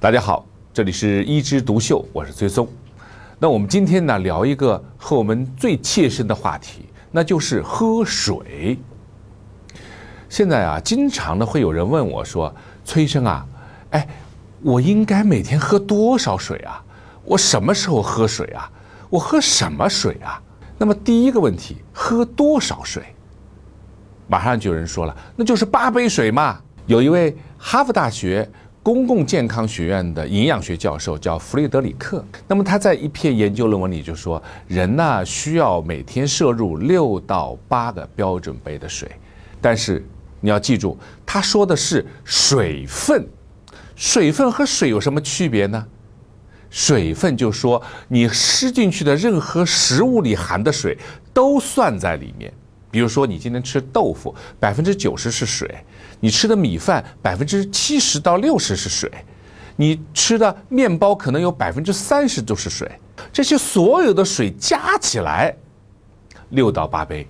大家好，这里是一枝独秀，我是崔松。那我们今天呢聊一个和我们最切身的话题，那就是喝水。现在啊，经常的会有人问我说：“崔生啊，哎，我应该每天喝多少水啊？我什么时候喝水啊？我喝什么水啊？”那么第一个问题，喝多少水？马上就有人说了，那就是八杯水嘛。有一位哈佛大学公共健康学院的营养学教授叫弗雷德里克，那么他在一篇研究论文里就说，人呢需要每天摄入六到八个标准杯的水，但是你要记住，他说的是水分，水分和水有什么区别呢？水分就说你吃进去的任何食物里含的水都算在里面。比如说，你今天吃豆腐，百分之九十是水；你吃的米饭，百分之七十到六十是水；你吃的面包可能有百分之三十都是水。这些所有的水加起来，六到八杯。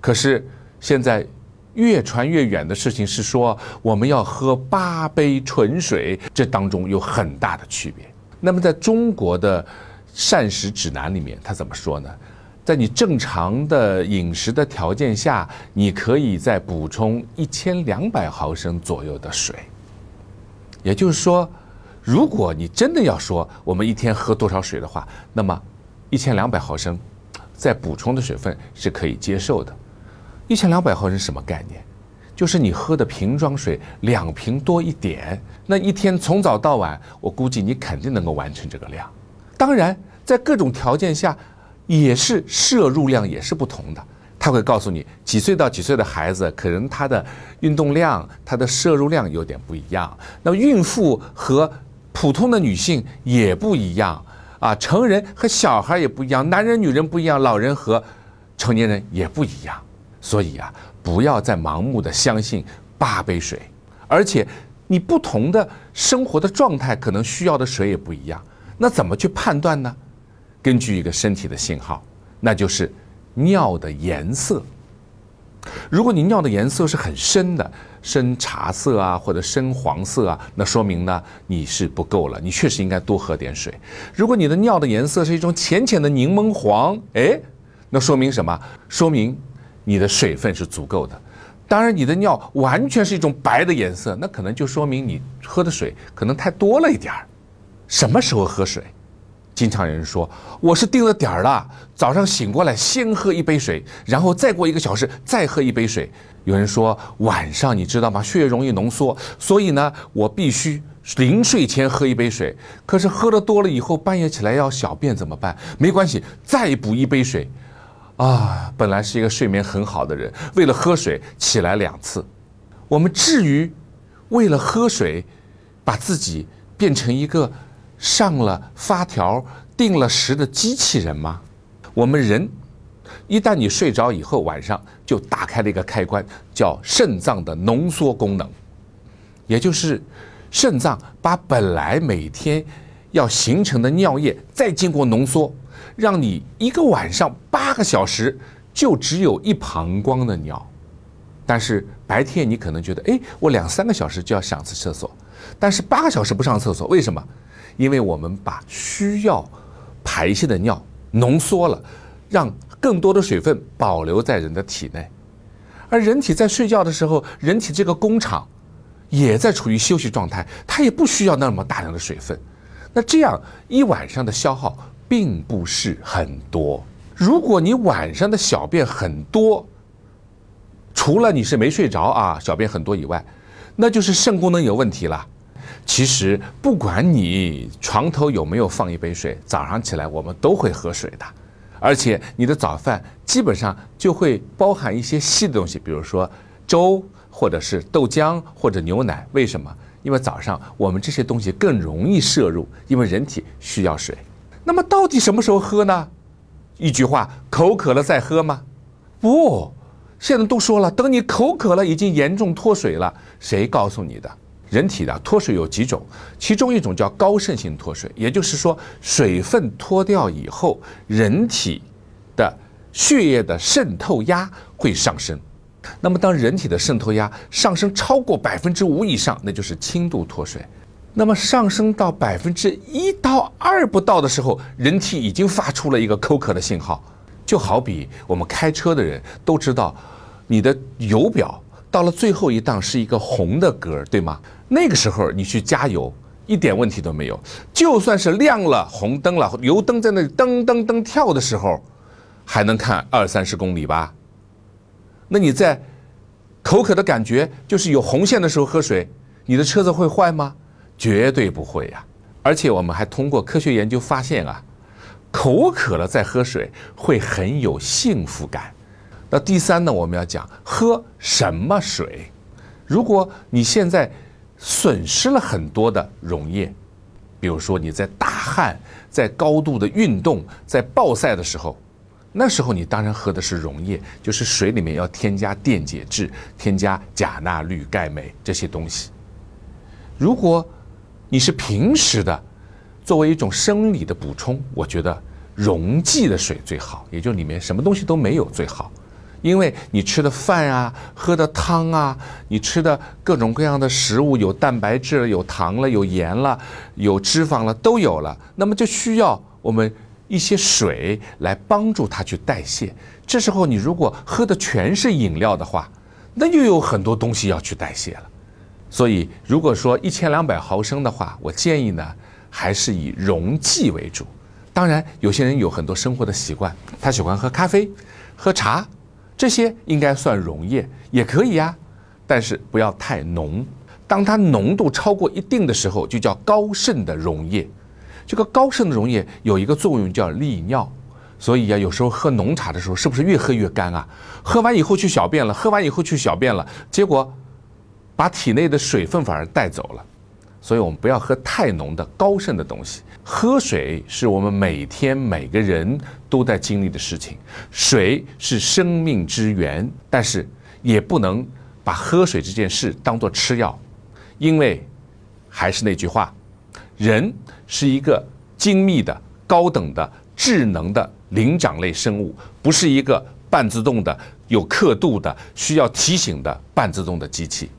可是现在越传越远的事情是说，我们要喝八杯纯水，这当中有很大的区别。那么在中国的膳食指南里面，他怎么说呢？在你正常的饮食的条件下，你可以再补充一千两百毫升左右的水。也就是说，如果你真的要说我们一天喝多少水的话，那么一千两百毫升再补充的水分是可以接受的。一千两百毫升什么概念？就是你喝的瓶装水两瓶多一点，那一天从早到晚，我估计你肯定能够完成这个量。当然，在各种条件下。也是摄入量也是不同的，他会告诉你几岁到几岁的孩子可能他的运动量、他的摄入量有点不一样。那孕妇和普通的女性也不一样啊，成人和小孩也不一样，男人女人不一样，老人和成年人也不一样。所以啊，不要再盲目的相信八杯水，而且你不同的生活的状态可能需要的水也不一样。那怎么去判断呢？根据一个身体的信号，那就是尿的颜色。如果你尿的颜色是很深的，深茶色啊，或者深黄色啊，那说明呢你是不够了，你确实应该多喝点水。如果你的尿的颜色是一种浅浅的柠檬黄，哎，那说明什么？说明你的水分是足够的。当然，你的尿完全是一种白的颜色，那可能就说明你喝的水可能太多了一点儿。什么时候喝水？经常有人说我是定了点儿了，早上醒过来先喝一杯水，然后再过一个小时再喝一杯水。有人说晚上你知道吗？血液容易浓缩，所以呢我必须临睡前喝一杯水。可是喝的多了以后，半夜起来要小便怎么办？没关系，再补一杯水。啊，本来是一个睡眠很好的人，为了喝水起来两次。我们至于为了喝水把自己变成一个？上了发条、定了时的机器人吗？我们人，一旦你睡着以后，晚上就打开了一个开关，叫肾脏的浓缩功能，也就是肾脏把本来每天要形成的尿液再经过浓缩，让你一个晚上八个小时就只有一膀胱的尿。但是白天你可能觉得，哎，我两三个小时就要上次厕所，但是八个小时不上厕所，为什么？因为我们把需要排泄的尿浓缩了，让更多的水分保留在人的体内，而人体在睡觉的时候，人体这个工厂也在处于休息状态，它也不需要那么大量的水分。那这样一晚上的消耗并不是很多。如果你晚上的小便很多，除了你是没睡着啊，小便很多以外，那就是肾功能有问题了。其实，不管你床头有没有放一杯水，早上起来我们都会喝水的。而且，你的早饭基本上就会包含一些稀的东西，比如说粥，或者是豆浆，或者牛奶。为什么？因为早上我们这些东西更容易摄入，因为人体需要水。那么，到底什么时候喝呢？一句话，口渴了再喝吗？不，现在都说了，等你口渴了，已经严重脱水了。谁告诉你的？人体的脱水有几种，其中一种叫高渗性脱水，也就是说水分脱掉以后，人体的血液的渗透压会上升。那么当人体的渗透压上升超过百分之五以上，那就是轻度脱水。那么上升到百分之一到二不到的时候，人体已经发出了一个口渴的信号。就好比我们开车的人都知道，你的油表到了最后一档是一个红的格，对吗？那个时候你去加油，一点问题都没有。就算是亮了红灯了，油灯在那里噔噔噔跳的时候，还能看二三十公里吧？那你在口渴的感觉就是有红线的时候喝水，你的车子会坏吗？绝对不会呀！而且我们还通过科学研究发现啊，口渴了再喝水会很有幸福感。那第三呢，我们要讲喝什么水？如果你现在损失了很多的溶液，比如说你在大汗、在高度的运动、在暴晒的时候，那时候你当然喝的是溶液，就是水里面要添加电解质、添加钾、钠、氯、钙、镁这些东西。如果你是平时的，作为一种生理的补充，我觉得溶剂的水最好，也就里面什么东西都没有最好，因为你吃的饭啊、喝的汤啊、你吃的各种各样的食物，有蛋白质了、有糖了、有盐了、有脂肪了，都有了，那么就需要我们一些水来帮助它去代谢。这时候你如果喝的全是饮料的话，那又有很多东西要去代谢了。所以，如果说一千两百毫升的话，我建议呢，还是以溶剂为主。当然，有些人有很多生活的习惯，他喜欢喝咖啡、喝茶，这些应该算溶液也可以呀，但是不要太浓。当它浓度超过一定的时候，就叫高渗的溶液。这个高渗的溶液有一个作用叫利尿，所以呀，有时候喝浓茶的时候，是不是越喝越干啊？喝完以后去小便了，喝完以后去小便了，结果。把体内的水分反而带走了，所以我们不要喝太浓的高渗的东西。喝水是我们每天每个人都在经历的事情，水是生命之源，但是也不能把喝水这件事当做吃药，因为还是那句话，人是一个精密的、高等的、智能的灵长类生物，不是一个半自动的、有刻度的、需要提醒的半自动的机器。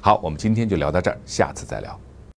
好，我们今天就聊到这儿，下次再聊。